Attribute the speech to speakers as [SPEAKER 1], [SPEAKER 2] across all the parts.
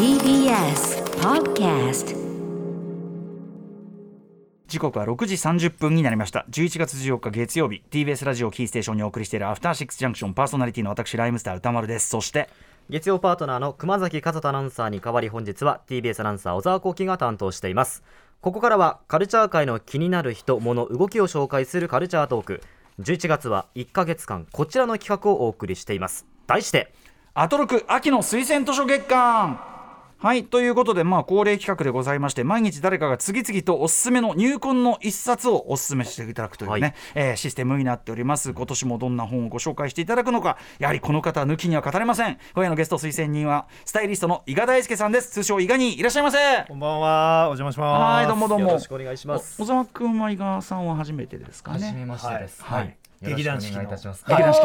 [SPEAKER 1] TBS Podcast
[SPEAKER 2] 時刻は6時30分になりました。11月14日月曜日 TBS ラジオキーステーションにお送りしているアフターシックスジャンクションパーソナリティの私ライムスター歌丸です。そして
[SPEAKER 3] 月曜パートナーの熊崎和人アナウンサーに代わり本日は TBS アナウンサー小沢光輝が担当しています。ここからはカルチャー界の気になる人物動きを紹介するカルチャートーク。11月は1ヶ月間こちらの企画をお送りしています。題して
[SPEAKER 2] アトロク秋の推薦図書月間。はいということでまあ恒例企画でございまして毎日誰かが次々とおすすめの入魂の一冊をおすすめしていただくというね、
[SPEAKER 3] はい。
[SPEAKER 2] えーシステムになっております。今年もどんな本をご紹介していただくのかやはりこの方抜きには語れません。今夜のゲスト推薦人はスタイリストの伊賀大輔さんです。通称伊賀にいらっしゃいませ。
[SPEAKER 4] こんばんは、お邪魔します。
[SPEAKER 2] はいどうもどうも。
[SPEAKER 3] よろしくお願いします。
[SPEAKER 2] お小沢君は伊賀さんは初めてですかね。
[SPEAKER 5] めましてです。
[SPEAKER 2] はい
[SPEAKER 4] 劇団四季の。
[SPEAKER 2] 劇団四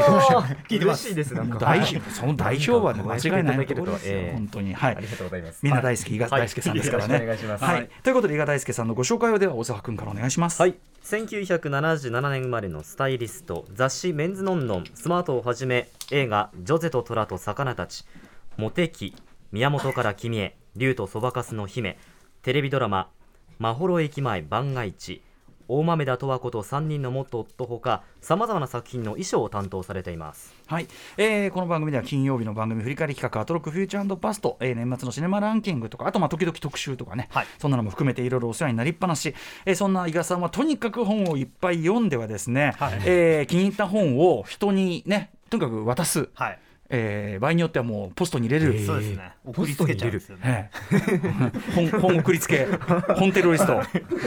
[SPEAKER 2] 季
[SPEAKER 4] 聞いてます。
[SPEAKER 3] 嬉しいです。なんか
[SPEAKER 2] 大その代表はね間違いないところで。す本当にはい
[SPEAKER 5] ありがとうござい。ます。
[SPEAKER 2] みんな大好き伊賀大輔さんですからね、
[SPEAKER 5] お願いします。
[SPEAKER 2] はい、ということで伊賀大輔さんのご紹介をでは小沢君からお願いします。
[SPEAKER 3] はい。1977年生まれのスタイリスト雑誌「メンズノンノン」スマートをはじめ映画「ジョゼと虎と魚たち」「モテキ」「宮本から君へ」「竜とそばかすの姫」テレビドラマ「まほろ駅前番外地」大豆田十和子と3人の元夫ほかさまざまな作品の衣装を担当されています。
[SPEAKER 2] はい、えーこの番組では金曜日の番組振り返り企画「アトロックフューチャーパスト」えー年末のシネマランキングとかあとまあ時々特集とかね、
[SPEAKER 4] はい。
[SPEAKER 2] そんなのも含めていろいろお世話になりっぱなし、えーそんな伊賀さんはとにかく本をいっぱい読んではですね、
[SPEAKER 4] はい。
[SPEAKER 2] えー気に入った本を人にねとにかく渡す、
[SPEAKER 4] はい。
[SPEAKER 2] えー場合によってはもうポストに入れる。
[SPEAKER 4] そうですね。送りつけちゃうんですよね。
[SPEAKER 2] ええ本 本送りつけ本テロリスト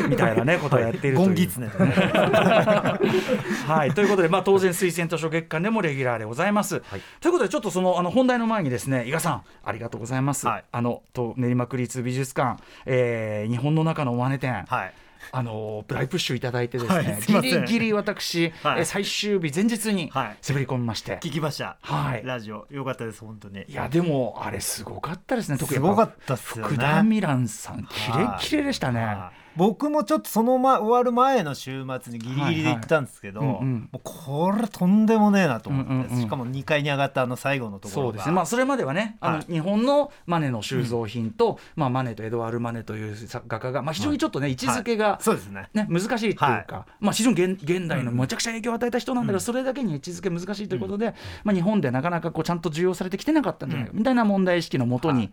[SPEAKER 2] みたいなねことをやっているという、
[SPEAKER 4] ゴンギツネとね。
[SPEAKER 2] はい、ということで、まあ、当然推薦図書月間でもレギュラーでございます。
[SPEAKER 3] はい
[SPEAKER 2] ということでちょっとそのあの本題の前にですね伊賀さんありがとうございます。
[SPEAKER 4] はい
[SPEAKER 2] あのと練馬区立美術館、えー日本の中の真似店、
[SPEAKER 4] はい。
[SPEAKER 2] あのブライプッシュいただいてですね、ギリギリ私、
[SPEAKER 4] は
[SPEAKER 2] 最終日前日に
[SPEAKER 4] はい。
[SPEAKER 2] 滑り込みまして、
[SPEAKER 4] 聞きました。
[SPEAKER 2] はい。
[SPEAKER 4] ラジオ。よかったです本当に。
[SPEAKER 2] いやでもあれすごかったですね。特に
[SPEAKER 4] すごかったっすよね。
[SPEAKER 2] 福田ミランさんキレッキレでしたね。
[SPEAKER 4] はい僕もちょっとその前終わる前の週末にギリギリで行ったんですけど、
[SPEAKER 2] はいはい。うんうん。
[SPEAKER 4] もうこれとんでもねえなと思って、
[SPEAKER 2] うんうんうん
[SPEAKER 4] しかも2階に上がったあの最後のところが。
[SPEAKER 2] そうですね、まあ、それまではね、あの
[SPEAKER 4] はい。
[SPEAKER 2] 日本のマネの収蔵品と、まあ、マネとエドワール・マネという作画家が、まあ、非常にちょっとね、位置づけが、
[SPEAKER 4] そうですね。
[SPEAKER 2] ね、難しいっていうか、
[SPEAKER 4] は
[SPEAKER 2] まあ、非常に現現代の
[SPEAKER 4] うん
[SPEAKER 2] むちゃくちゃ影響を与えた人なんだけど、
[SPEAKER 4] うん。
[SPEAKER 2] それだけに位置づけ難しいということで、まあ、日本でなかなかこうちゃんと重要されてきてなかったんじゃないか、みたいな問題意識のもとに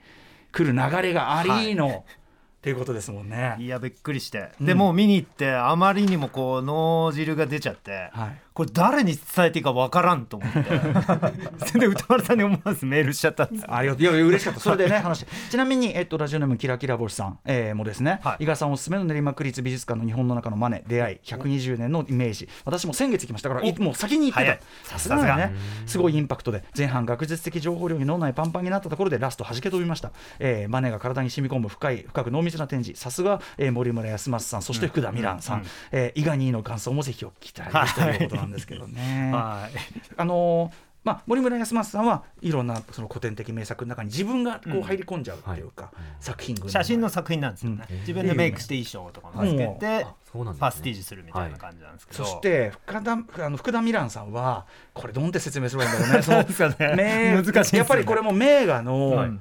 [SPEAKER 2] 来る流れがありの、っていうことですもんね。
[SPEAKER 4] いやびっくりして、
[SPEAKER 2] うん。
[SPEAKER 4] でもう見に行ってあまりにもこう脳汁が出ちゃって、
[SPEAKER 2] はい
[SPEAKER 4] これ誰に伝えていいかわからんと思って。それで歌丸さんに思わずメールしちゃった
[SPEAKER 2] ありがとういや嬉しかった。それでね話。ちなみに、えっと、ラジオネームキラキラ星さん、えーもですね、
[SPEAKER 4] はい。
[SPEAKER 2] 伊賀さんおすすめの練馬区立美術館の日本の中のマネ出会い120年のイメージ。私も先月行きましたからいもう先に行ってた。さすがね。すごいインパクトで。前半学術的情報量に脳内パンパンになったところでラスト弾け飛びました、えーマネが体に染み込む深い深く濃密な展示。さすが、えー森村康正さん。そして福田ミランさん、
[SPEAKER 4] うん
[SPEAKER 2] えー伊賀にの感想もぜひお聞きたいということなんですけどね。
[SPEAKER 4] はい。
[SPEAKER 2] あのーまあ、森村康正さんはいろんなその古典的名作の中に自分がこう入り込んじゃうっていうか、作品群
[SPEAKER 4] 写真の作品なんですよね、
[SPEAKER 2] うん。
[SPEAKER 4] 自分でメイクして衣装とかもつけて、
[SPEAKER 3] あそうなんですね。
[SPEAKER 4] パスティージするみたいな感じなんですけど、
[SPEAKER 2] そして福田あの福田ミランさんはこれどんって説明すればいいんだろうね。その
[SPEAKER 4] ですかね。
[SPEAKER 2] 名
[SPEAKER 4] 難しいですよね。
[SPEAKER 2] やっぱりこれも名画の、
[SPEAKER 4] はい。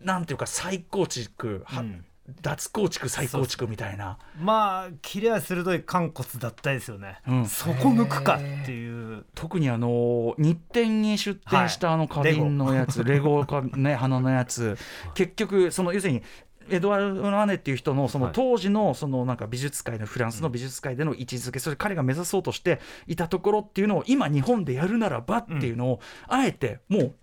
[SPEAKER 2] なんていうか再構築、は
[SPEAKER 4] うん
[SPEAKER 2] 脱構築再構築みたいな。
[SPEAKER 4] まあ切れは鋭い肝骨だったですよね、
[SPEAKER 2] うん。
[SPEAKER 4] そこ抜くかっていう。
[SPEAKER 2] 特にあの日展に出展したあの花瓶のやつ、レゴかね 花のやつ。結局その要するにエドワルド・マネっていう人のその
[SPEAKER 3] はい。
[SPEAKER 2] 当時のそのなんか美術界のフランスの美術界での位置づけそれ彼が目指そうとしていたところっていうのを今日本でやるならばっていうのをあえてもう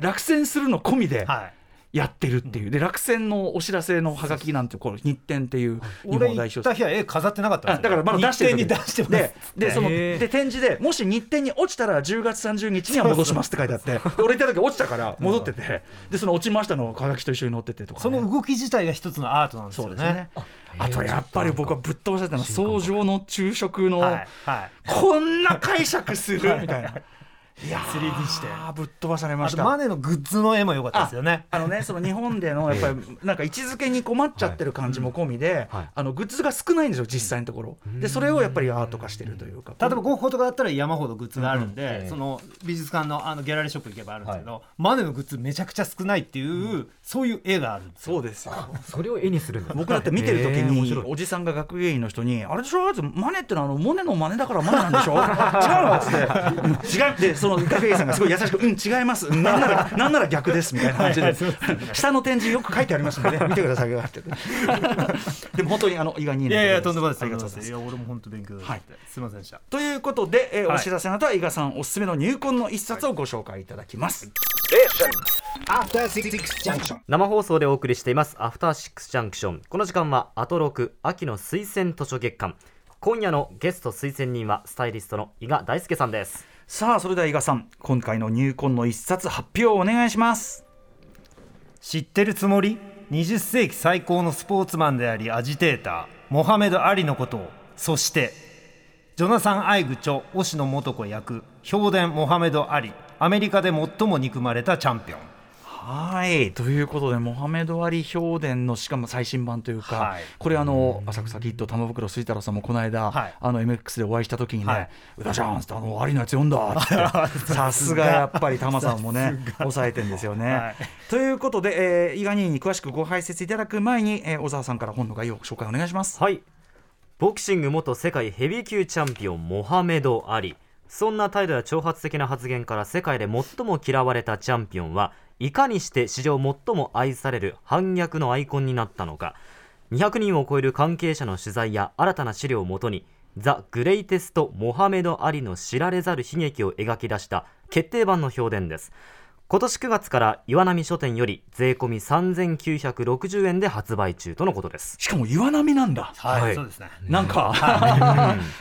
[SPEAKER 2] 落選するの込みで
[SPEAKER 4] はい
[SPEAKER 2] やってるっていう。で落選のお知らせのハガキなんてこの日展っていう日
[SPEAKER 4] 俺
[SPEAKER 2] 本代表
[SPEAKER 4] 行った日は絵飾ってなかった
[SPEAKER 2] だからまだ出してる
[SPEAKER 4] に出して
[SPEAKER 2] ででそので展示でもし日程に落ちたら10月30日には戻しますって書いてあって で俺行った時落ちたから戻っててでその落ちましたのハガキと一緒に載っててとか、ね、
[SPEAKER 4] その動き自体が一つのアートなんですよね。
[SPEAKER 2] あとやっぱり僕はぶっ飛ばされたのは創上の昼食の、こんな解釈する？みたいな。
[SPEAKER 4] 3D して
[SPEAKER 2] ぶっ飛ばされま
[SPEAKER 4] あ
[SPEAKER 2] した。
[SPEAKER 4] とマネのグッズの絵も良かったですよね。
[SPEAKER 2] あのね、その日本でのやっぱり なんか位置づけに困っちゃってる感じも込みで、
[SPEAKER 3] はい。
[SPEAKER 2] あのグッズが少ないんですよ実際のところ。でそれをやっぱりアート化してるというか。
[SPEAKER 4] 例えばゴッホとかだったら山ほどグッズがあるんで、
[SPEAKER 3] うん。うん
[SPEAKER 4] その美術館のあのギャラリーショップ行けばあるんですけど、マネのグッズめちゃくちゃ少ないっていう、そういう絵があるんですよ。
[SPEAKER 2] そうですよ。
[SPEAKER 3] それを絵にするんだ
[SPEAKER 2] 僕だって見てる時に
[SPEAKER 3] へー面白い。
[SPEAKER 2] おじさんが学芸員の人に「あれでしょあいつマネってのはあのモネの真似だからマネなんでしょ。違うの?」っつって。うん「違う」でその学芸員さんがすごい優しく「うん違います。うんなんなら なんなら逆です」みたいな感じで。下の展示よく書いてありますのでね 見てくださいよ。っ てでも本当にあの伊賀に
[SPEAKER 4] いやいやとんでもないです。
[SPEAKER 2] ありがとうございます。
[SPEAKER 4] いや俺も本当勉強
[SPEAKER 2] はい。
[SPEAKER 4] すみませんでした。
[SPEAKER 2] ということで、えー
[SPEAKER 4] はい。
[SPEAKER 2] お知らせの後は伊賀さんおすすめの入魂の一冊をご紹介いただきます。
[SPEAKER 1] After Six Junction.
[SPEAKER 3] 生放送でお送りしています。アフターシックスジャンクションこの時間はアトロク秋の推薦図書月間。今夜のゲスト推薦人はスタイリストの伊賀大輔さんです
[SPEAKER 2] さあそれでは伊賀さん今回の入魂の一冊発表をお願いします。
[SPEAKER 4] 知ってるつもり？20世紀最高のスポーツマンでありアジテーターモハメド・アリのことを。そしてジョナサン・アイグ著押野素子役評伝モハメド・アリアメリカで最も憎まれたチャンピオン。
[SPEAKER 2] はい。ということでモハメド・アリ評伝のしかも最新版というか、
[SPEAKER 4] はい。
[SPEAKER 2] これあの浅草キッド玉袋水太郎さんもこの間、
[SPEAKER 4] はい。
[SPEAKER 2] あの MX でお会いした時にね
[SPEAKER 4] はい「
[SPEAKER 2] 宇田ちゃん」ってあのアリのやつ読んだ」って さすが。やっぱり玉さんもね抑えてんですよね。
[SPEAKER 4] はい。
[SPEAKER 2] ということで、えー、伊賀兄に詳しくご解説いただく前に、えー小沢さんから本の概要を紹介お願いします。
[SPEAKER 3] はい。ボクシング元世界ヘビー級チャンピオンモハメド・アリ。そんな態度や挑発的な発言から世界で最も嫌われたチャンピオンはいかにして史上最も愛される反逆のアイコンになったのか。200人を超える関係者の取材や新たな資料をもとにザ・グレイテスト・モハメド・アリの知られざる悲劇を描き出した決定版の評伝です。今年9月から岩波書店より税込み3960円で発売中とのことです。
[SPEAKER 2] しかも岩波なんだ。
[SPEAKER 4] はい、
[SPEAKER 3] はい。
[SPEAKER 4] そうですね。
[SPEAKER 2] なんか、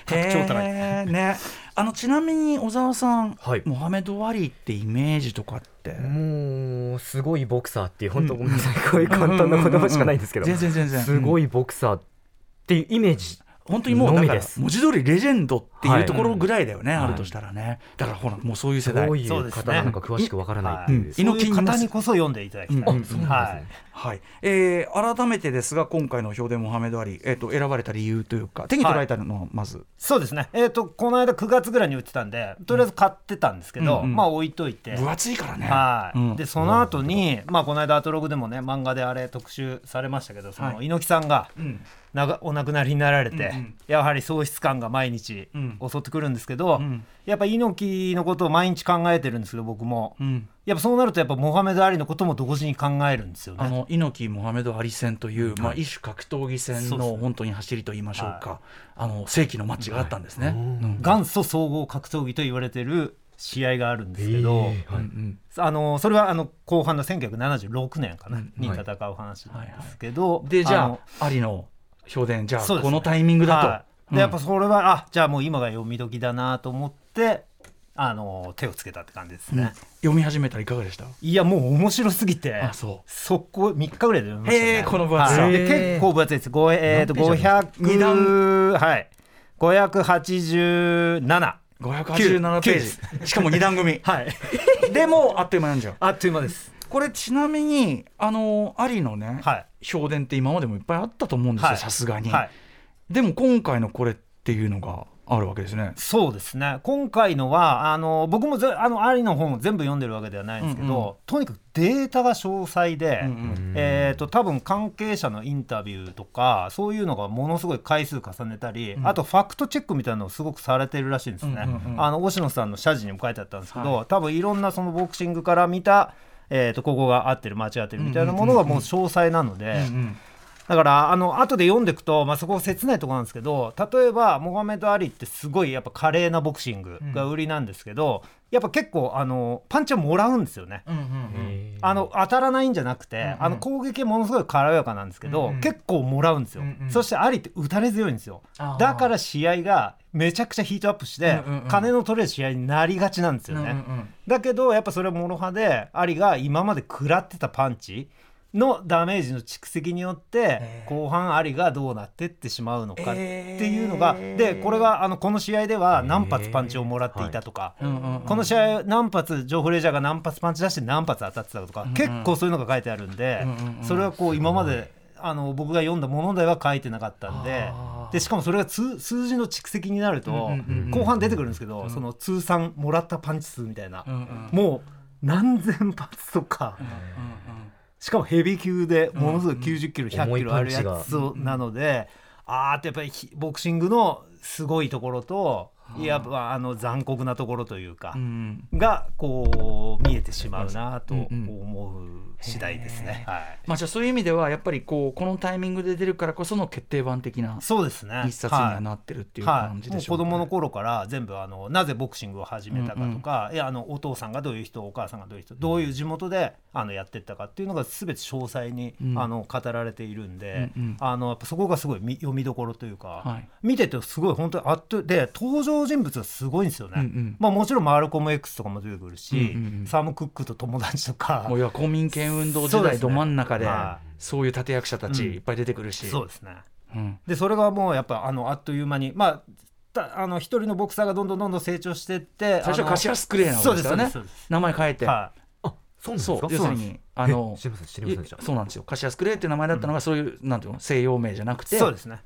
[SPEAKER 4] 格調高い。
[SPEAKER 2] ね。あのちなみに小沢さん、
[SPEAKER 3] はい。
[SPEAKER 2] モハメド・アリってイメージとかって？
[SPEAKER 3] もうすごいボクサーっていう本当ごめんなさい。こういう簡単な言葉しかないんですけど。
[SPEAKER 2] 全然全然。
[SPEAKER 3] すごいボクサーっていうイメージ
[SPEAKER 2] 本当にもう文字通りレジェンドっていうところぐらいだよね、
[SPEAKER 3] はい。
[SPEAKER 2] あるとしたらね。だからほらもうそういう世代。
[SPEAKER 3] どういう方なのか詳しくわからないっていう
[SPEAKER 2] うん
[SPEAKER 4] そういう方にこそ読んでいただきたい、
[SPEAKER 2] うん。
[SPEAKER 3] ね
[SPEAKER 4] はい。
[SPEAKER 2] はい、えー改めてですが今回の評伝モハメド・アリ、えー、と選ばれた理由というか手に取られたのはまず、
[SPEAKER 4] そうですね。えっ、とこの間9月ぐらいに売ってたんでとりあえず買ってたんですけど、
[SPEAKER 2] うんうん。
[SPEAKER 4] まあ置いといて。
[SPEAKER 2] 分厚いからね。
[SPEAKER 4] はい、
[SPEAKER 2] うん。
[SPEAKER 4] でその後に、まあこの間アトログでもね漫画であれ特集されましたけどその、
[SPEAKER 2] はい
[SPEAKER 4] 猪木さんが
[SPEAKER 2] うん。
[SPEAKER 4] お亡くなりになられて、
[SPEAKER 2] うんうん。
[SPEAKER 4] やはり喪失感が毎日
[SPEAKER 2] うん
[SPEAKER 4] 襲ってくるんですけど、
[SPEAKER 2] うん。
[SPEAKER 4] やっぱ猪木のことを毎日考えてるんですけど僕も、
[SPEAKER 2] うん。
[SPEAKER 4] やっぱそうなるとやっぱモハメド・アリのことも同時に考えるんですよね。
[SPEAKER 2] あの猪木モハメド・アリ戦という、まあ、一種格闘技戦の本当に走りと言いましょうか、あの世紀のマッチがあったんですね。うん。
[SPEAKER 4] 元祖総合格闘技と言われてる試合があるんですけど、
[SPEAKER 3] はい
[SPEAKER 2] うん。
[SPEAKER 4] あのそれはあの後半の1976年かな、
[SPEAKER 2] うん。
[SPEAKER 4] に戦う話なんですけど、
[SPEAKER 2] でじゃ
[SPEAKER 4] の
[SPEAKER 2] あアリの評伝じゃあこのタイミングだと。
[SPEAKER 4] でやっぱそれは、あじゃあもう今が読み時だなと思ってあの手をつけたって感じですね、
[SPEAKER 2] 読み始めたらいかがでした？
[SPEAKER 4] いやもう面白すぎて
[SPEAKER 2] あそう。
[SPEAKER 4] 速攻3日ぐらいで読みましたね。
[SPEAKER 2] この分厚さ。
[SPEAKER 4] はい。結構分厚いです。ごえー、と
[SPEAKER 2] 何ページ二
[SPEAKER 4] 500はい。587
[SPEAKER 2] 587ページ。しかも2段組。
[SPEAKER 4] はい。
[SPEAKER 2] でもあっという間なんじゃん。
[SPEAKER 4] あっという間です。
[SPEAKER 2] これちなみにあのアリのね、
[SPEAKER 4] はい。
[SPEAKER 2] 評伝って今までもいっぱいあったと思うんですよ
[SPEAKER 4] はい。
[SPEAKER 2] さすがに、
[SPEAKER 4] はい
[SPEAKER 2] でも今回のこれっていうのがあるわけですね。
[SPEAKER 4] そうですね。今回のはあの僕もぜあのアリの本を全部読んでるわけではないんですけど、
[SPEAKER 2] うんうん。
[SPEAKER 4] とにかくデータが詳細で、
[SPEAKER 2] うんうん。
[SPEAKER 4] えー、と多分関係者のインタビューとかそういうのがものすごい回数重ねたり、
[SPEAKER 2] うん。
[SPEAKER 4] あとファクトチェックみたいなのをすごくされてるらしいんですね。
[SPEAKER 2] うんうんうん。
[SPEAKER 4] あの星野さんの謝辞にも書いてあったんですけど、
[SPEAKER 2] は
[SPEAKER 4] 多分いろんなそのボクシングから見た、えー、とここが合ってる間違ってるみたいなものがもう詳細なので。
[SPEAKER 2] うんうん
[SPEAKER 4] だからあの後で読んでいくと、まあ、そこ切ないところなんですけど例えばモハメド・アリってすごいやっぱ華麗なボクシングが売りなんですけど、やっぱ結構あのパンチをもらうんですよね。
[SPEAKER 2] うんうんうん。
[SPEAKER 4] あの当たらないんじゃなくて、
[SPEAKER 2] うんうん。
[SPEAKER 4] あの攻撃はものすごい軽やかなんですけど、
[SPEAKER 2] うんうん。
[SPEAKER 4] 結構もらうんですよ、
[SPEAKER 2] うんうん。
[SPEAKER 4] そしてアリって打たれ強いんですよ。だから試合がめちゃくちゃヒートアップして、
[SPEAKER 2] うんうんうん。
[SPEAKER 4] 金の取れる試合になりがちなんですよね、
[SPEAKER 2] うんうんうん。
[SPEAKER 4] だけどやっぱそれは諸刃でアリが今まで食らってたパンチのダメージの蓄積によって後半アリがどうなってってしまうのかって
[SPEAKER 2] えー
[SPEAKER 4] いうのがでこれがあのこの試合では何発パンチをもらっていたとか
[SPEAKER 2] うんうんうん。
[SPEAKER 4] この試合何発ジョー・フレイジャーが何発パンチ出して何発当たってたとか結構そういうのが書いてあるんで
[SPEAKER 2] うんうんうん
[SPEAKER 4] それはこう今まであの僕が読んだものでは書いてなかったんででしかもそれが数数字の蓄積になると
[SPEAKER 2] うんうんうんうん
[SPEAKER 4] 後半出てくるんですけどその通算もらったパンチ数みたいな。
[SPEAKER 2] うんうん
[SPEAKER 4] もう何千発とか。しかもヘビー級でものすごい90キロ、100キロあるやつをなので、あーってやっぱりひボクシングのすごいところと、やっぱあの残酷なところというか、
[SPEAKER 2] うん。
[SPEAKER 4] がこう見えてしまうなと
[SPEAKER 2] うんうん。
[SPEAKER 4] 思う次第ですね。はい、
[SPEAKER 2] まあじゃあそういう意味ではやっぱりこうこのタイミングで出るからこその決定版的な
[SPEAKER 4] そうですね。
[SPEAKER 2] 一冊にはなってるっていう
[SPEAKER 4] はい。
[SPEAKER 2] 感じでしょうか。ね
[SPEAKER 4] 子供の頃から全部あのなぜボクシングを始めたかとか、いやあのお父さんがどういう人お母さんがどういう人どういう地元であのやってったかっていうのが全て詳細に、
[SPEAKER 2] うん。
[SPEAKER 4] あの語られているんで、
[SPEAKER 2] うんうん。
[SPEAKER 4] あのやっぱそこがすごいみ読みどころというか、
[SPEAKER 2] はい。
[SPEAKER 4] 見ててすごい本当にあっとで登場人物がすごいんですよね。
[SPEAKER 2] うんうん。
[SPEAKER 4] まあ、もちろんマルコム X とかも出てくるし、
[SPEAKER 2] うんうんうん。
[SPEAKER 4] サム・クックと友達とか
[SPEAKER 2] いや公民権運動時代ど真ん中で
[SPEAKER 4] は
[SPEAKER 2] そういう立役者たち
[SPEAKER 4] うん。
[SPEAKER 2] いっぱい出てくるし、
[SPEAKER 4] そうですね。
[SPEAKER 2] うん。
[SPEAKER 4] でそれがもうやっぱあのあっという間にまあたあの一人のボクサーがどんどんどんどん成長してって
[SPEAKER 2] 最初
[SPEAKER 4] あの
[SPEAKER 2] カシアスクレーなわけ
[SPEAKER 4] そう
[SPEAKER 2] でよね
[SPEAKER 4] ですすそうです。
[SPEAKER 2] 名前変えて、
[SPEAKER 4] は
[SPEAKER 3] あそうなんですか？
[SPEAKER 2] そう要するにあのそうなんですよ。カシアスクレーって名前だったのがそういう、なんていうの西洋名じゃなく
[SPEAKER 4] い
[SPEAKER 2] て。
[SPEAKER 4] そうですね。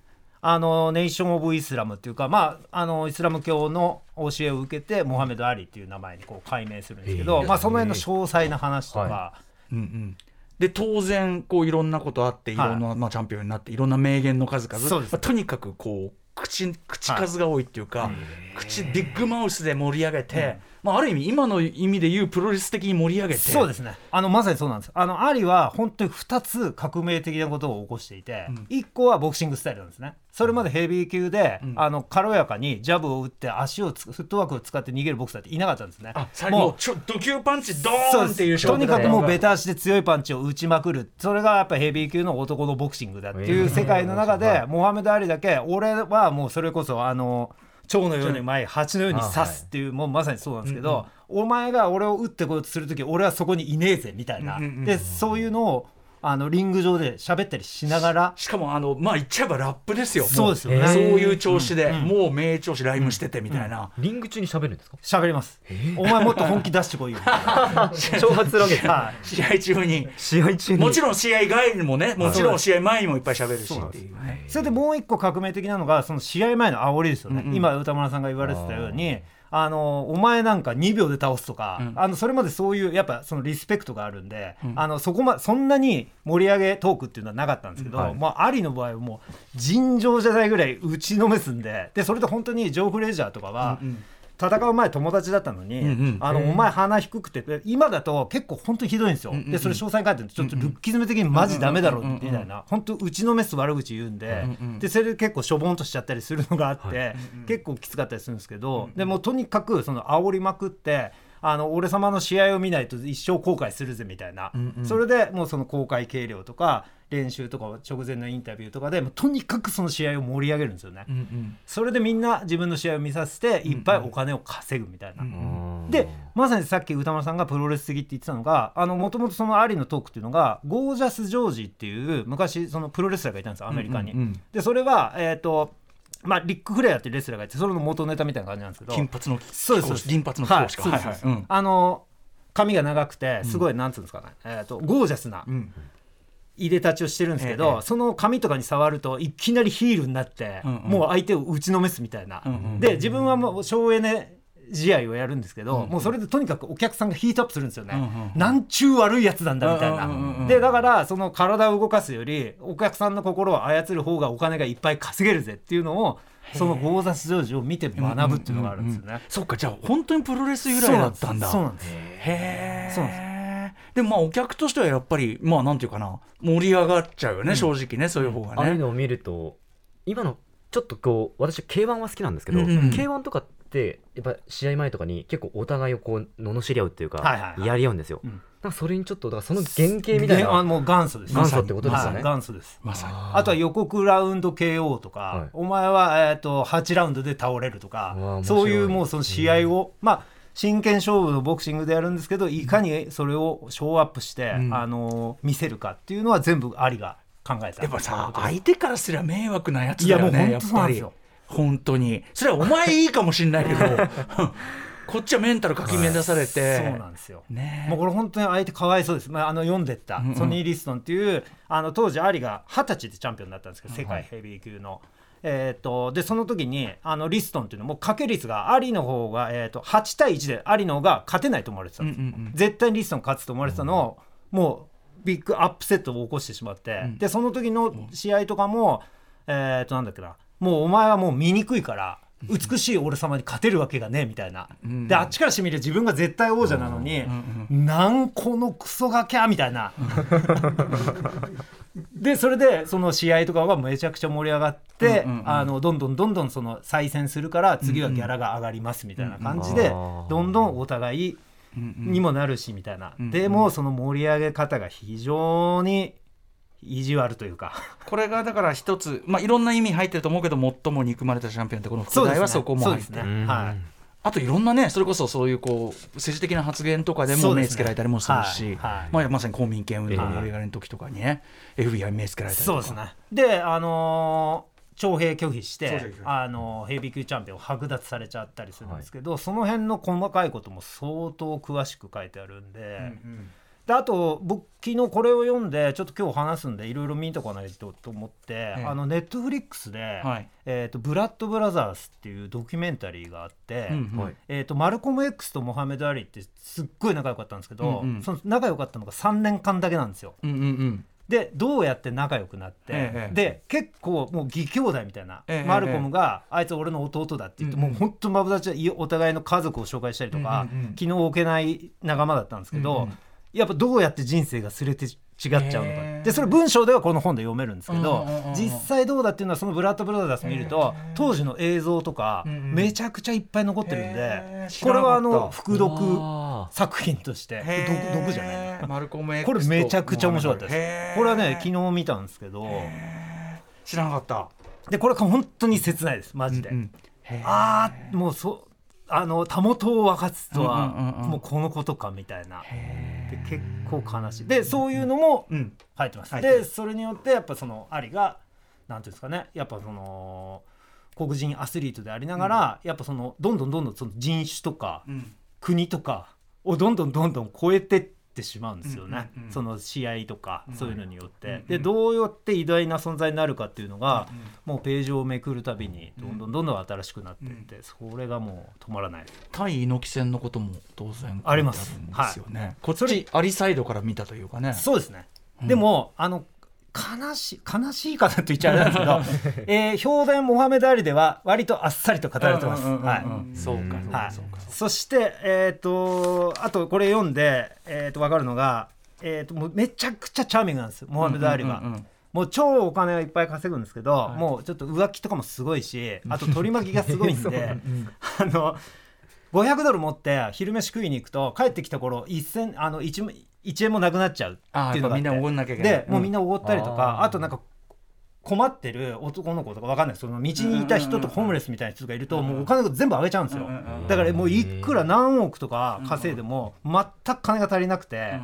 [SPEAKER 4] あのネーション・オブ・イスラムっていうかまああのイスラム教の教えを受けてモハメド・アリっていう名前にこう改名するんですけど、
[SPEAKER 3] えー。
[SPEAKER 4] まあその辺の詳細な話とか、
[SPEAKER 3] は
[SPEAKER 2] うんうん。で当然こういろんなことあっていろんな、まあ、チャンピオンになっていろんな名言の数々
[SPEAKER 4] そうです。
[SPEAKER 2] まあ、とにかくこう口口数が多いっていうか、口ビッグマウスで盛り上げて、まあ、ある意味今の意味で言うプロレス的に盛り上げて。
[SPEAKER 4] そうですね。あのまさにそうなんです。あのアリは本当に2つ革命的なことを起こしていて、1個はボクシングスタイルなんですね。それまでヘビー級で、あの軽やかにジャブを打って足をつフットワークを使って逃げるボクサーっていなかったんですね。
[SPEAKER 2] もうちょド級パンチドーンっていう
[SPEAKER 4] とにかくもうベ
[SPEAKER 2] タ
[SPEAKER 4] タ足で強いパンチを打ちまくる。それがやっぱヘビー級の男のボクシングだっていう世界の中で、モハメド・アリだけ俺はもうそれこそあの蝶のように前蜂のように刺すっていうもうまさにそうなんですけど、お前が俺を打ってこようとする時俺はそこにいねえぜみたいな、でそういうのをあのリング上で喋ったりしながら。
[SPEAKER 2] しかもあのまあ言っちゃえばラップですよ。も
[SPEAKER 4] そうですよね。
[SPEAKER 2] そういう調子で、もう名調子ライムしててみたいな、
[SPEAKER 3] リング中に喋るんですか？
[SPEAKER 4] 喋ります、お前もっと本気出してこいよ。
[SPEAKER 3] 挑発するわけで。す
[SPEAKER 4] はい。
[SPEAKER 2] 試合中に。
[SPEAKER 3] 試合中に。
[SPEAKER 2] もちろん試合外にもねもちろん試合前にもいっぱい喋るし
[SPEAKER 4] そうなんです
[SPEAKER 2] っていうね。
[SPEAKER 4] それでもう一個革命的なのがその試合前の煽りですよね、
[SPEAKER 2] うんうん。
[SPEAKER 4] 今歌村さんが言われてたようにあのお前なんか2秒で倒すとか、
[SPEAKER 2] うん。
[SPEAKER 4] あのそれまでそういうやっぱそのリスペクトがあるんで、
[SPEAKER 2] うん。
[SPEAKER 4] あのそこまそんなに盛り上げトークっていうのはなかったんですけど、
[SPEAKER 3] はい。
[SPEAKER 4] まあ、アリの場合はもう尋常じゃないぐらい打ちのめすんででそれで本当にジョー・フレイジャーとかは、
[SPEAKER 2] うんうん
[SPEAKER 4] 戦う前友達だったのに、
[SPEAKER 2] うんうん。
[SPEAKER 4] あのお前鼻低くて今だと結構本当にひどいんですよ、
[SPEAKER 2] うんうんうん。
[SPEAKER 4] でそれ詳細に書いてる。ちょっとルッキズム的にマジダメだろみたいな。本当打ちのめす悪口言うんで,、
[SPEAKER 2] うんうん
[SPEAKER 4] でそれで結構しょぼんとしちゃったりするのがあって、結構きつかったりするんですけど、でもとにかくその煽りまくってあの俺様の試合を見ないと一生後悔するぜみたいな、
[SPEAKER 2] うんうん。
[SPEAKER 4] それでもうその公開計量とか練習とか直前のインタビューとかでもうとにかくその試合を盛り上げるんですよね。
[SPEAKER 2] うんうん。
[SPEAKER 4] それでみんな自分の試合を見させていっぱいお金を稼ぐみたいな。
[SPEAKER 2] うん
[SPEAKER 4] でまさにさっき歌丸さんがプロレス的って言ってたのがもともとそのアリのトークっていうのがゴージャス・ジョージっていう昔そのプロレスラーがいたんですよアメリカに。
[SPEAKER 2] うんうんうん。
[SPEAKER 4] でそれは、えーとまあ、リック・フレアっていうレスラーがいてそれの元ネタみたいな感じなんですけど。
[SPEAKER 2] 金髪の
[SPEAKER 4] そうですそうです。
[SPEAKER 2] 銀髪の
[SPEAKER 4] はい
[SPEAKER 2] はいはい。うん。
[SPEAKER 4] あの髪が長くてすごい、なんつうんですかね、えー、とゴージャスな
[SPEAKER 2] うん
[SPEAKER 4] 入れ立ちをしてるんですけど、
[SPEAKER 2] ええ。
[SPEAKER 4] その髪とかに触るといきなりヒールになって、
[SPEAKER 2] うんうん。
[SPEAKER 4] もう相手を打ちのめすみたいな、
[SPEAKER 2] うんうん
[SPEAKER 4] で自分はもう省エネ試合をやるんですけど、
[SPEAKER 2] うんうん。
[SPEAKER 4] もうそれでとにかくお客さんがヒートアップするんですよね、
[SPEAKER 2] うんうん
[SPEAKER 4] なんちゅう悪いやつなんだみたいな、
[SPEAKER 2] うんうんうんうん
[SPEAKER 4] でだからその体を動かすよりお客さんの心を操る方がお金がいっぱい稼げるぜっていうのをそのゴーザスジョージを見て学ぶっていうのがあるんですよね。
[SPEAKER 2] そっかじゃあ本当にプロレス由来だったんだ。
[SPEAKER 4] そうなんです。
[SPEAKER 2] へえ。
[SPEAKER 4] そうなん
[SPEAKER 2] でもまあお客としてはやっぱりまあなんていうかな盛り上がっちゃうよね、正直ねそういう方
[SPEAKER 3] ああ
[SPEAKER 2] がね。
[SPEAKER 3] いうのを見ると今のちょっとこう私 K1 は好きなんですけど、
[SPEAKER 2] うんうん
[SPEAKER 3] K1 とかってやっぱ試合前とかに結構お互いをこう罵り合うっていうか、
[SPEAKER 4] はいはいはい。
[SPEAKER 3] やり合うんですよ、
[SPEAKER 4] うん。
[SPEAKER 3] それにちょっとだからその原型みたいな
[SPEAKER 4] であもう元祖です。
[SPEAKER 3] 元祖ってことですよね。
[SPEAKER 4] はい。元祖です。
[SPEAKER 2] まさに。
[SPEAKER 4] あとは予告ラウンド KO とか、
[SPEAKER 3] はい。
[SPEAKER 4] お前は、えー、と8ラウンドで倒れるとかそういうもうその試合を、まあ真剣勝負のボクシングでやるんですけどいかにそれをショーアップして、
[SPEAKER 2] うん。
[SPEAKER 4] あの見せるかっていうのは全部アリが考えた。
[SPEAKER 2] やっぱさ相手からすりゃ迷惑なやつ
[SPEAKER 4] い
[SPEAKER 2] だよね
[SPEAKER 4] や
[SPEAKER 2] っぱり。本当に。それはお前いいかもしんないけど こっちはメンタルかき乱されて、
[SPEAKER 4] そうなんですよ。
[SPEAKER 2] ね。え
[SPEAKER 4] もうこれ本当に相手かわいそうです、まあ、あの読んでった
[SPEAKER 2] んうん。
[SPEAKER 4] ソニー・リストンっていうあの当時アリが二十歳でチャンピオンだったんですけど世界ヘビー級の。えー、とでその時にあのリストンっていうのも掛け率がアリの方が、えー、と8対1でアリの方が勝てないと思われてたんです、
[SPEAKER 2] うんうんうん。
[SPEAKER 4] 絶対にリストン勝つと思われてたのを、もうビッグアップセットを起こしてしまって、
[SPEAKER 2] ん。
[SPEAKER 4] でその時の試合とかも、えっ、となんだっけなもうお前はもう醜いから美しい俺様に勝てるわけがねえみたいな、
[SPEAKER 2] ん。
[SPEAKER 4] であっちからしてみれば自分が絶対王者なのに、なん。このクソガキャみたいな。でそれでその試合とかがめちゃくちゃ盛り上がって、
[SPEAKER 2] うんうんうん。
[SPEAKER 4] あのどんどんどんどんその再戦するから次はギャラが上がりますみたいな感じで、
[SPEAKER 3] うんうん
[SPEAKER 4] どんどんお互いにもなるしみたいな、
[SPEAKER 2] うんうん。
[SPEAKER 4] でもその盛り上げ方が非常に意地悪というか。
[SPEAKER 2] これがだから一つ、まあ、いろんな意味入ってると思うけど最も憎まれたチャンピオンってこの副題はそこも入ってる、
[SPEAKER 4] ね。はい。
[SPEAKER 2] あといろんなねそれこそそういうこう政治的な発言とかでも目つけられたりもするし、
[SPEAKER 4] はい。はい。
[SPEAKER 2] まあ、まさに公民権運動の
[SPEAKER 3] はい
[SPEAKER 2] 盛り上がりの時とかにね、FBI に目つけられたりとか。
[SPEAKER 4] そうですね。であのー徴兵拒否してあのーヘビー級チャンピオン剥奪されちゃったりするんですけど、その辺の細かいことも相当詳しく書いてあるんで,、であと僕昨日これを読んでちょっと今日話すんでいろいろ見とかないとと思って、
[SPEAKER 2] え
[SPEAKER 4] あのネットフリックスで、
[SPEAKER 2] はい。
[SPEAKER 4] えーと「ブラッド・ブラザーズ」っていうドキュメンタリーがあって、
[SPEAKER 2] うんうん。
[SPEAKER 3] はい。
[SPEAKER 4] えー、とマルコム X とモハメド・アリってすっごい仲良かったんですけど、
[SPEAKER 2] うんうん
[SPEAKER 4] その仲良かったのが3年間だけなんですよ。
[SPEAKER 2] うんうんうん。
[SPEAKER 4] でどうやって仲良くなって、
[SPEAKER 2] ええ
[SPEAKER 4] で結構もう義兄弟みたいな、
[SPEAKER 2] ええ
[SPEAKER 4] マルコムが、あいつ俺の弟だって言って、
[SPEAKER 2] うんうん。
[SPEAKER 4] もう本当マブダチでお互いの家族を紹介したりとか、
[SPEAKER 2] うんうんうん
[SPEAKER 4] 気の置けない仲間だったんですけど、
[SPEAKER 2] うんうん
[SPEAKER 4] やっぱどうやって人生がすれて違っちゃうのか、でそれ文章ではこの本で読めるんですけど、
[SPEAKER 2] うんうん
[SPEAKER 4] 実際どうだっていうのはそのブラッド・ブラザーズ見ると、当時の映像とか、めちゃくちゃいっぱい残ってるん
[SPEAKER 2] へ
[SPEAKER 4] でこれはあの副読
[SPEAKER 3] あ
[SPEAKER 4] 作品として毒毒じゃない？な
[SPEAKER 2] マルコム X
[SPEAKER 4] これめちゃくちゃ面白かった
[SPEAKER 2] へ
[SPEAKER 4] で
[SPEAKER 2] ー。
[SPEAKER 4] すこれはね昨日見たんですけど
[SPEAKER 2] 知らなかった。
[SPEAKER 4] でこれ本当に切ないですマジで、
[SPEAKER 2] うんうん。
[SPEAKER 4] ああもうそあのたもとを分かつとは、もうこのことかみたいな。
[SPEAKER 2] へ
[SPEAKER 4] で結構悲しい。でそういうのも入ってます、でそれによってやっぱそのアリがなんていうんですかね。やっぱその黒人アスリートでありながら、やっぱそのどんどんどんどんその人種とか
[SPEAKER 2] うん。
[SPEAKER 4] 国とかをどんどんどんどん超えてってしまうんですよね、その試合とかそういうのによって、でどうやって偉大な存在になるかっていうのが、もうページをめくるたびにどんどんどんどん新しくなっていって、それがもう止まらない。
[SPEAKER 2] 対猪木戦のことも当然
[SPEAKER 4] あります。
[SPEAKER 2] よね、こっちアリサイドから見たというかね。
[SPEAKER 4] そうですね、でもあの悲しい悲しいかなと言っちゃあれなんですけど、えー、評伝モハメド・アリでは割とあっさりと語られてます。
[SPEAKER 2] そうかそう
[SPEAKER 4] はい。
[SPEAKER 2] か。そ
[SPEAKER 4] して、えー、とあとこれ読んで、えー、と分かるのが、えー、ともうめちゃくちゃチャーミングなんですよモハメド・アリは。
[SPEAKER 2] うんうんうん
[SPEAKER 4] もう超お金はいっぱい稼ぐんですけど、
[SPEAKER 2] い。
[SPEAKER 4] もうちょっと浮気とかもすごいし あと取り巻きがすごいんであの500ドル持って昼飯食いに行くと帰ってきた頃1000あの 1, 1円もなくなっちゃうっていうのが
[SPEAKER 2] みんなおごんなきゃいけない。
[SPEAKER 4] でもうみんなおごったりとか、
[SPEAKER 3] うん
[SPEAKER 4] あとなんか困ってる男の子とかわかんない。その道にいた人とかホームレスみたいな人がいるともうお金が全部あげちゃうんですよ。
[SPEAKER 2] うんうんうん
[SPEAKER 4] だからもういくら何億とか稼いでも全く金が足りなくて。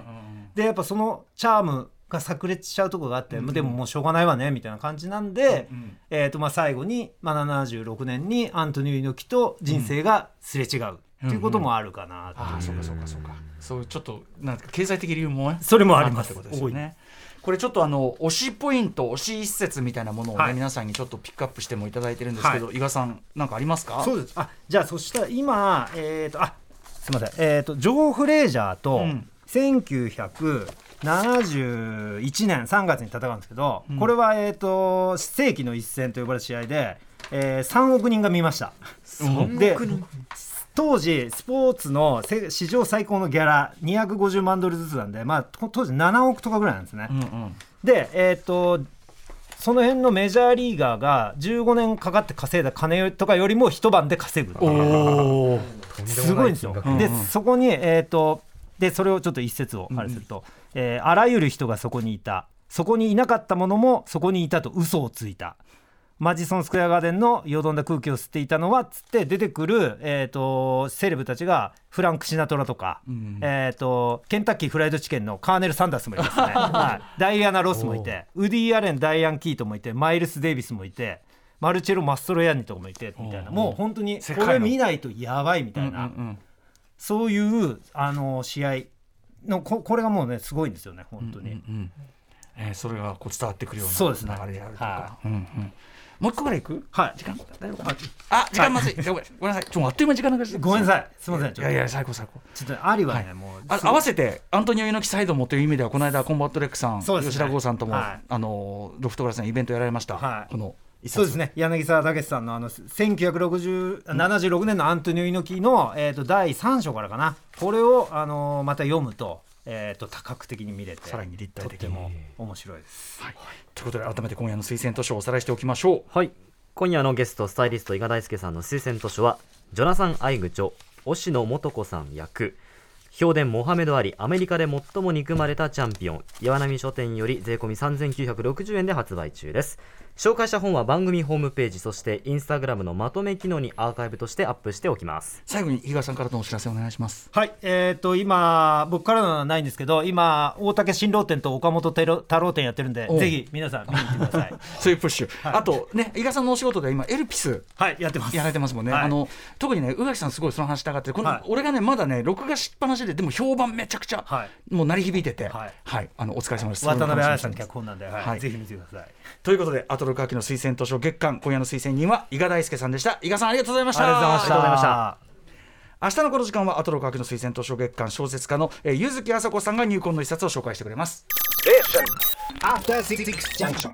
[SPEAKER 4] でやっぱそのチャームが炸裂しちゃうとこがあって、でももうしょうがないわねみたいな感じなんで、
[SPEAKER 2] うん
[SPEAKER 4] えーとまあ、最後に、まあ、76年にアントニオ猪木と人生がすれ違うっていうこともあるかなと、
[SPEAKER 2] ああそうかそうかそうかそういうちょっとなんか経済的理由もね
[SPEAKER 4] それもあります。
[SPEAKER 2] ってことですよね。これちょっとあの推しポイント推し一節みたいなものをね、
[SPEAKER 4] はい。
[SPEAKER 2] 皆さんにちょっとピックアップしてもいただいてるんですけど、伊賀さんなんかありますか？
[SPEAKER 4] そうです。あじゃあそしたら今えっ、とあすみません。えっ、とジョー・フレージャーと
[SPEAKER 2] うん。
[SPEAKER 4] 1971年3月に戦うんですけど、
[SPEAKER 2] うん。
[SPEAKER 4] これはえっ、と世紀の一戦と呼ばれる試合で、えー3億人が見ました。で当時スポーツのせ史上最高のギャラ250万ドルずつなんで、まあ、と当時7億とかぐらいなんですね。
[SPEAKER 2] うんうん。
[SPEAKER 4] で、えっとその辺のメジャーリーガーが15年かかって稼いだ金とかよりも一晩で稼ぐすごいんですよ。で、
[SPEAKER 2] うんうん。
[SPEAKER 4] そこに、えー、とでそれをちょっと一節をあれすると、えーあらゆる人がそこにいた。そこにいなかったものもそこにいたと嘘をついたマジソンスクエアガーデンのよどんだ空気を吸っていたのはつって出てくる、えー、とセレブたちがフランク・シナトラとか、えー、とケンタッキーフライドチキンのカーネル・サンダースもいますね、はい、ダイアナ・ロスもいてウディ・アレンダイアン・キートもいてマイルス・デイビスもいてマルチェロ・マストロヤンニとかもいてみたいな。もう本当にこれ見ないとやばいみたいな、
[SPEAKER 2] うんうん
[SPEAKER 4] そういうあの試合のここれがもうねすごいんですよね本当に。
[SPEAKER 2] うんえーそれがこう伝わってくるような
[SPEAKER 4] そうですね。
[SPEAKER 2] 流れであるとか、もう一個ぐらいいく？
[SPEAKER 4] はい。
[SPEAKER 2] 時間？大丈夫かな？あ時間まずい、ごめんなさい。ちょっとあっという間に時間流して。
[SPEAKER 4] ごめんなさい。すみません。
[SPEAKER 2] いやいや最高最高。
[SPEAKER 4] ちょっとアリはね、
[SPEAKER 2] はい。
[SPEAKER 4] もう。
[SPEAKER 2] あ合わせてアントニオ猪木サイドもという意味ではこの間コンバットレックさん、
[SPEAKER 4] そうですね。
[SPEAKER 2] 吉田豪さんとも、
[SPEAKER 4] はい。
[SPEAKER 2] あのロフトグラスのイベントやられました、
[SPEAKER 4] はい。
[SPEAKER 2] この
[SPEAKER 4] そうですね。柳沢武さんのあの1976年のアントニオ猪木の、えー、と第3章からかな。これを、あのまた読むと,、えー、と多角的に見れて
[SPEAKER 2] さらに立体的に。
[SPEAKER 4] とっても面白いです。
[SPEAKER 2] はい、ということで改めて今夜の推薦図書をおさらいしておきましょう。
[SPEAKER 3] はい。今夜のゲストスタイリスト伊賀大輔さんの推薦図書はジョナサン・アイグ著押野素子さん役。評伝モハメド・アリアメリカで最も憎まれたチャンピオン岩波書店より税込み3960円で発売中です紹介した本は番組ホームページそしてインスタグラムのまとめ機能にアーカイブとしてアップしておきます。
[SPEAKER 2] 最後に比嘉さんからのお知らせお願いします。
[SPEAKER 4] はい、えー、と今僕からのはないんですけど今大竹新郎店と岡本太郎店やってるんでぜひ皆さん見に行ってください。
[SPEAKER 2] そういうプッシュ、あとね伊賀さんのお仕事で今エルピス
[SPEAKER 4] はいやってます。
[SPEAKER 2] やられてますもんね、
[SPEAKER 4] はい。
[SPEAKER 2] あの特にね宇垣さんすごいその話したがってこの、
[SPEAKER 4] はい。
[SPEAKER 2] 俺がねまだね録画しっぱなしででも評判めちゃくちゃ、
[SPEAKER 4] はい。
[SPEAKER 2] もう鳴り響いてて。
[SPEAKER 4] はい。
[SPEAKER 2] あのお疲れ様です。
[SPEAKER 4] 渡辺彩さん脚本なんで、はい。
[SPEAKER 2] はい。
[SPEAKER 4] ぜひ見てください。
[SPEAKER 2] ということでアトロク秋の推薦図書月間今夜の推薦人は伊賀大輔さんでした。伊賀さん
[SPEAKER 4] ありがとうございました。
[SPEAKER 3] ありがとうございました。
[SPEAKER 2] 明日のこの時間はアトロク秋の推薦図書月間小説家の、えー、柚木麻子さんが入魂の一冊を紹介してくれます。
[SPEAKER 1] After Six Junction.